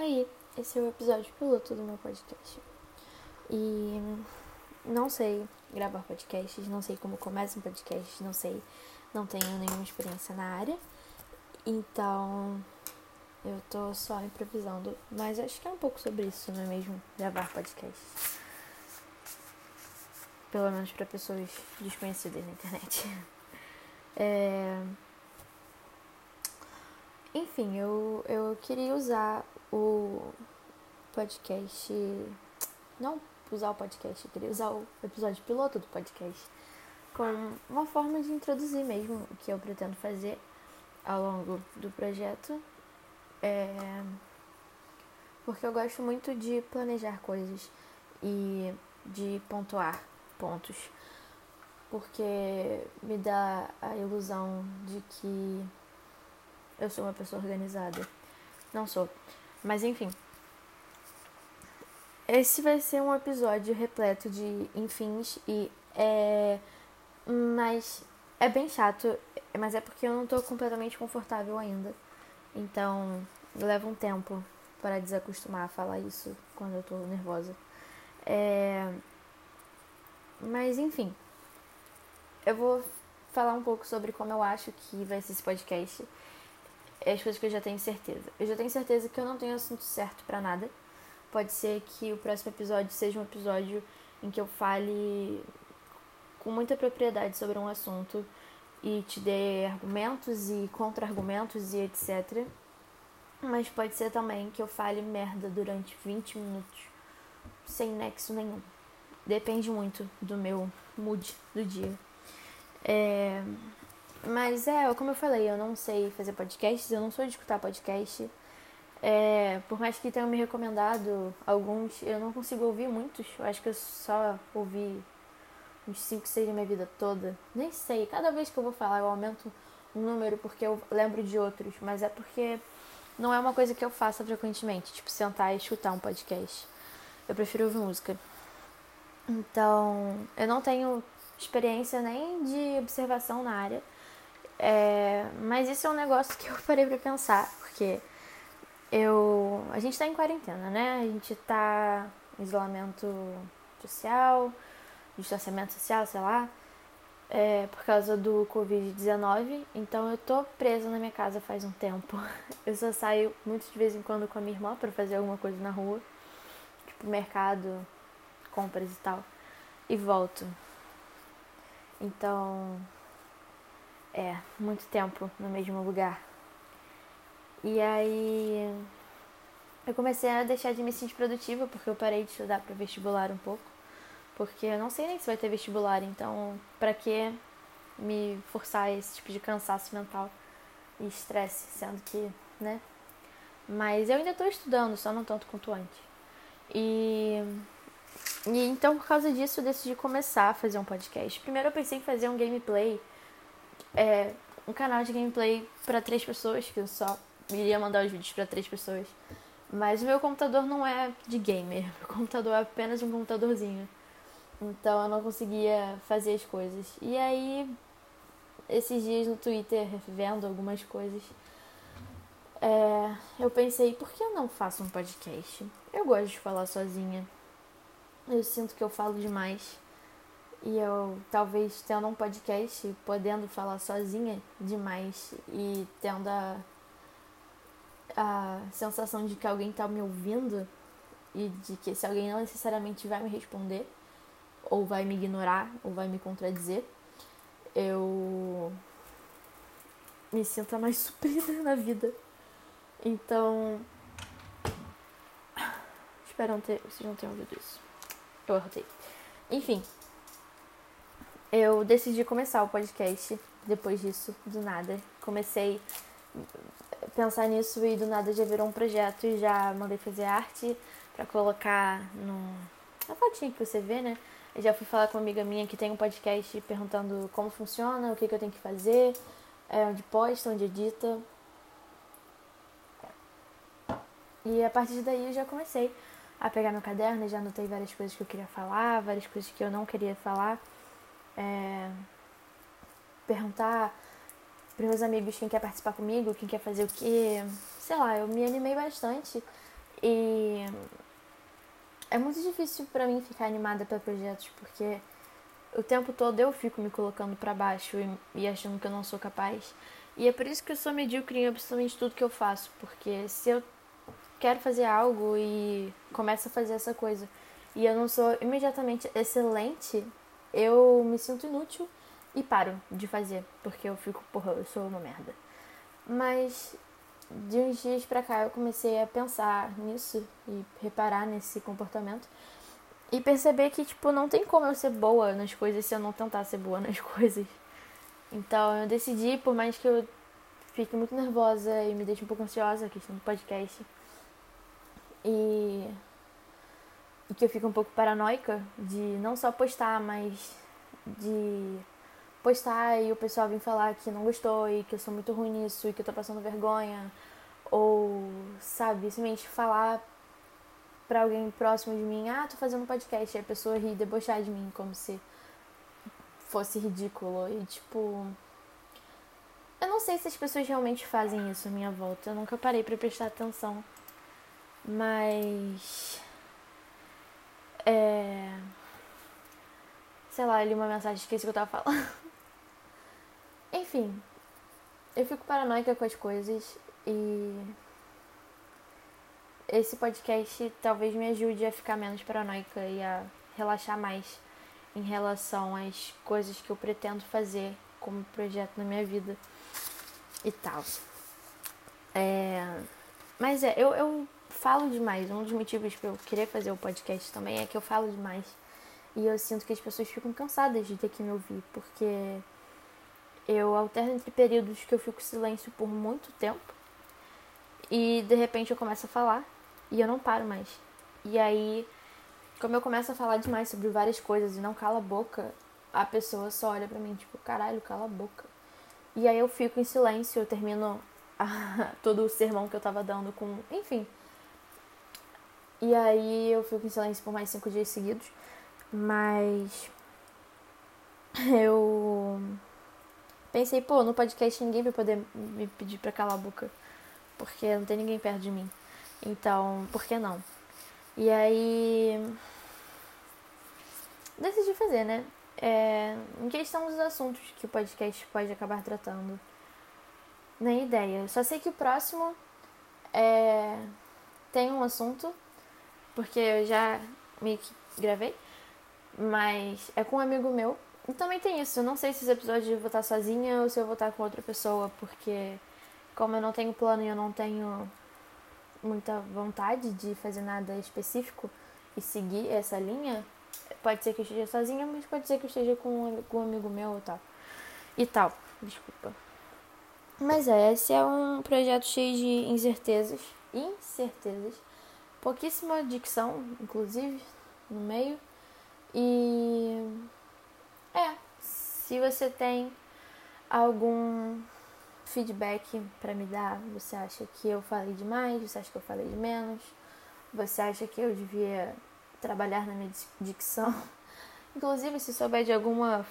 Oi, esse é o episódio piloto do meu podcast. E não sei gravar podcasts, não sei como começa um podcast, não sei, não tenho nenhuma experiência na área. Então, eu tô só improvisando, mas acho que é um pouco sobre isso, não é mesmo? Gravar podcasts. Pelo menos para pessoas desconhecidas na internet. É... Enfim, eu, eu queria usar o podcast. Não usar o podcast, eu queria usar o episódio piloto do podcast como uma forma de introduzir mesmo o que eu pretendo fazer ao longo do projeto. É, porque eu gosto muito de planejar coisas e de pontuar pontos. Porque me dá a ilusão de que eu sou uma pessoa organizada. Não sou. Mas enfim. Esse vai ser um episódio repleto de enfins e é. Mas é bem chato, mas é porque eu não tô completamente confortável ainda. Então leva um tempo para desacostumar a falar isso quando eu tô nervosa. É... Mas enfim, eu vou falar um pouco sobre como eu acho que vai ser esse podcast é as coisas que eu já tenho certeza. Eu já tenho certeza que eu não tenho assunto certo para nada. Pode ser que o próximo episódio seja um episódio em que eu fale com muita propriedade sobre um assunto e te dê argumentos e contra-argumentos e etc. Mas pode ser também que eu fale merda durante 20 minutos sem nexo nenhum. Depende muito do meu mood do dia. É... Mas é, como eu falei, eu não sei fazer podcasts, eu não sou de escutar podcast. É, por mais que tenham me recomendado alguns, eu não consigo ouvir muitos. Eu acho que eu só ouvi uns 5, 6 na minha vida toda. Nem sei, cada vez que eu vou falar eu aumento um número porque eu lembro de outros, mas é porque não é uma coisa que eu faça frequentemente, tipo sentar e escutar um podcast. Eu prefiro ouvir música. Então, eu não tenho experiência nem de observação na área. É, mas isso é um negócio que eu parei pra pensar, porque eu. A gente tá em quarentena, né? A gente tá em isolamento social, distanciamento social, sei lá, é, por causa do Covid-19. Então eu tô presa na minha casa faz um tempo. Eu só saio muito de vez em quando com a minha irmã para fazer alguma coisa na rua, tipo mercado, compras e tal, e volto. Então é, muito tempo no mesmo lugar. E aí eu comecei a deixar de me sentir produtiva porque eu parei de estudar para vestibular um pouco. Porque eu não sei nem se vai ter vestibular, então para que me forçar esse tipo de cansaço mental e estresse, sendo que, né? Mas eu ainda estou estudando, só não tanto quanto antes. E, e então por causa disso eu decidi começar a fazer um podcast. Primeiro eu pensei em fazer um gameplay é, um canal de gameplay para três pessoas, que eu só iria mandar os vídeos para três pessoas. Mas o meu computador não é de gamer, o computador é apenas um computadorzinho. Então eu não conseguia fazer as coisas. E aí, esses dias no Twitter, vendo algumas coisas, é, eu pensei, por que eu não faço um podcast? Eu gosto de falar sozinha. Eu sinto que eu falo demais. E eu, talvez tendo um podcast, podendo falar sozinha demais e tendo a, a sensação de que alguém está me ouvindo e de que se alguém não necessariamente vai me responder, ou vai me ignorar, ou vai me contradizer, eu me sinto mais suprida na vida. Então. Espero não ter, vocês não tenham ouvido isso. Eu arrotei. Enfim, eu decidi começar o podcast depois disso, do nada. Comecei a pensar nisso e do nada já virou um projeto e já mandei fazer arte para colocar no na fotinha que você vê, né? Eu já fui falar com uma amiga minha que tem um podcast perguntando como funciona, o que, que eu tenho que fazer, é, onde posta, onde edita. E a partir daí eu já comecei a pegar meu caderno já anotei várias coisas que eu queria falar, várias coisas que eu não queria falar é, perguntar para meus amigos quem quer participar comigo, quem quer fazer o quê. Sei lá, eu me animei bastante E é muito difícil para mim ficar animada para projetos porque o tempo todo eu fico me colocando para baixo e, e, achando que eu não sou capaz. E é por isso que eu sou medíocre em absolutamente tudo que eu faço, porque se eu quero fazer algo e começo a fazer essa coisa e eu não sou imediatamente excelente, eu me sinto inútil e paro de fazer, porque eu fico, porra, eu sou uma merda. Mas de uns dias pra cá eu comecei a pensar nisso e reparar nesse comportamento e perceber que, tipo, não tem como eu ser boa nas coisas se eu não tentar ser boa nas coisas. Então eu decidi, por mais que eu fique muito nervosa e me deixe um pouco ansiosa a questão do podcast. E, e que eu fico um pouco paranoica de não só postar, mas de postar e o pessoal vir falar que não gostou e que eu sou muito ruim nisso e que eu tô passando vergonha. Ou, sabe, simplesmente falar pra alguém próximo de mim, ah, tô fazendo um podcast, e a pessoa ri debochar de mim, como se fosse ridículo. E tipo. Eu não sei se as pessoas realmente fazem isso à minha volta. Eu nunca parei para prestar atenção. Mas. É. Sei lá, li uma mensagem, esqueci o que eu tava falando. Enfim, eu fico paranoica com as coisas e esse podcast talvez me ajude a ficar menos paranoica e a relaxar mais em relação às coisas que eu pretendo fazer como projeto na minha vida e tal. É... Mas é, eu, eu falo demais. Um dos motivos para eu querer fazer o podcast também é que eu falo demais. E eu sinto que as pessoas ficam cansadas de ter que me ouvir, porque eu alterno entre períodos que eu fico em silêncio por muito tempo e de repente eu começo a falar e eu não paro mais. E aí, como eu começo a falar demais sobre várias coisas e não cala a boca, a pessoa só olha pra mim, tipo, caralho, cala a boca. E aí eu fico em silêncio, eu termino todo o sermão que eu tava dando com. Enfim. E aí eu fico em silêncio por mais cinco dias seguidos. Mas. Eu pensei, pô, no podcast ninguém vai poder me pedir pra calar a boca. Porque não tem ninguém perto de mim. Então, por que não? E aí. Decidi fazer, né? É, em questão dos assuntos que o podcast pode acabar tratando. Nem ideia. Só sei que o próximo é, tem um assunto, porque eu já meio que gravei, mas é com um amigo meu e também tem isso, eu não sei se esse episódio eu vou estar sozinha ou se eu vou estar com outra pessoa, porque como eu não tenho plano e eu não tenho muita vontade de fazer nada específico e seguir essa linha, pode ser que eu esteja sozinha, mas pode ser que eu esteja com, com um amigo meu ou tal. E tal, desculpa. Mas é, esse é um projeto cheio de incertezas, incertezas, pouquíssima dicção, inclusive, no meio. E é, se você tem algum feedback para me dar, você acha que eu falei demais, você acha que eu falei de menos, você acha que eu devia trabalhar na minha dicção. Inclusive, se souber de alguma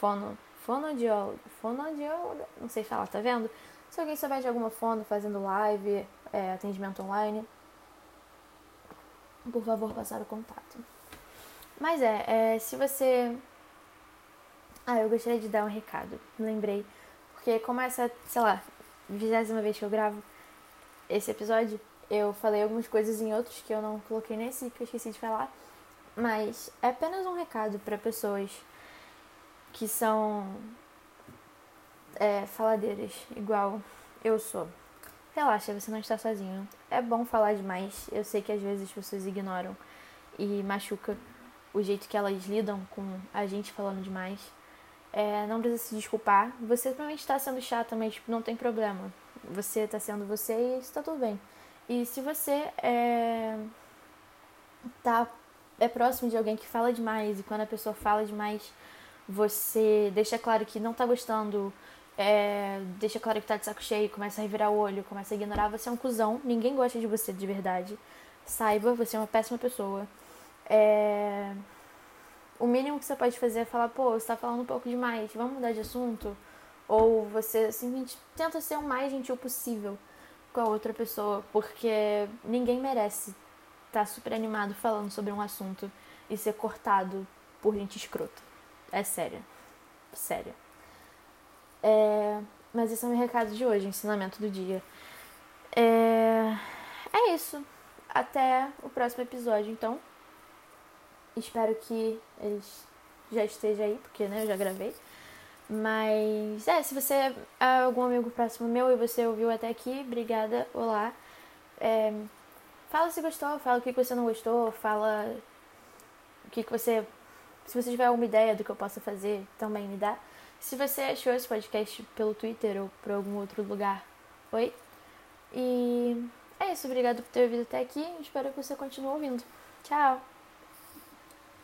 fono, fonodióloga, fonodióloga, não sei falar, tá vendo? Se alguém souber de alguma fono fazendo live, é, atendimento online, por favor, passar o contato. Mas é, é se você ah, eu gostaria de dar um recado. Lembrei. Porque como essa, sei lá, vigésima vez que eu gravo esse episódio, eu falei algumas coisas em outros que eu não coloquei nesse, que eu esqueci de falar. Mas é apenas um recado para pessoas que são é, faladeiras, igual eu sou. Relaxa, você não está sozinho. É bom falar demais. Eu sei que às vezes as pessoas ignoram e machuca o jeito que elas lidam com a gente falando demais. É, não precisa se desculpar. Você provavelmente está sendo chata, mas tipo, não tem problema. Você está sendo você e está tudo bem. E se você é, tá, é próximo de alguém que fala demais e quando a pessoa fala demais, você deixa claro que não está gostando, é, deixa claro que está de saco cheio, começa a revirar o olho, começa a ignorar, você é um cuzão, ninguém gosta de você de verdade. Saiba, você é uma péssima pessoa. É, o mínimo que você pode fazer é falar, pô, você tá falando um pouco demais, vamos mudar de assunto? Ou você simplesmente tenta ser o mais gentil possível. com a outra pessoa, porque ninguém merece estar tá super animado falando sobre um assunto e ser cortado por gente escrota. É sério. Sério. É... Mas esse é o meu recado de hoje, ensinamento do dia. É, é isso. Até o próximo episódio, então. Espero que eles já esteja aí, porque né, eu já gravei. Mas é, se você é algum amigo próximo meu e você ouviu até aqui, obrigada, olá. É, fala se gostou, fala o que você não gostou, fala o que você. Se você tiver alguma ideia do que eu possa fazer, também me dá. Se você achou esse podcast pelo Twitter ou por algum outro lugar, oi. E é isso, obrigado por ter ouvido até aqui. Espero que você continue ouvindo. Tchau!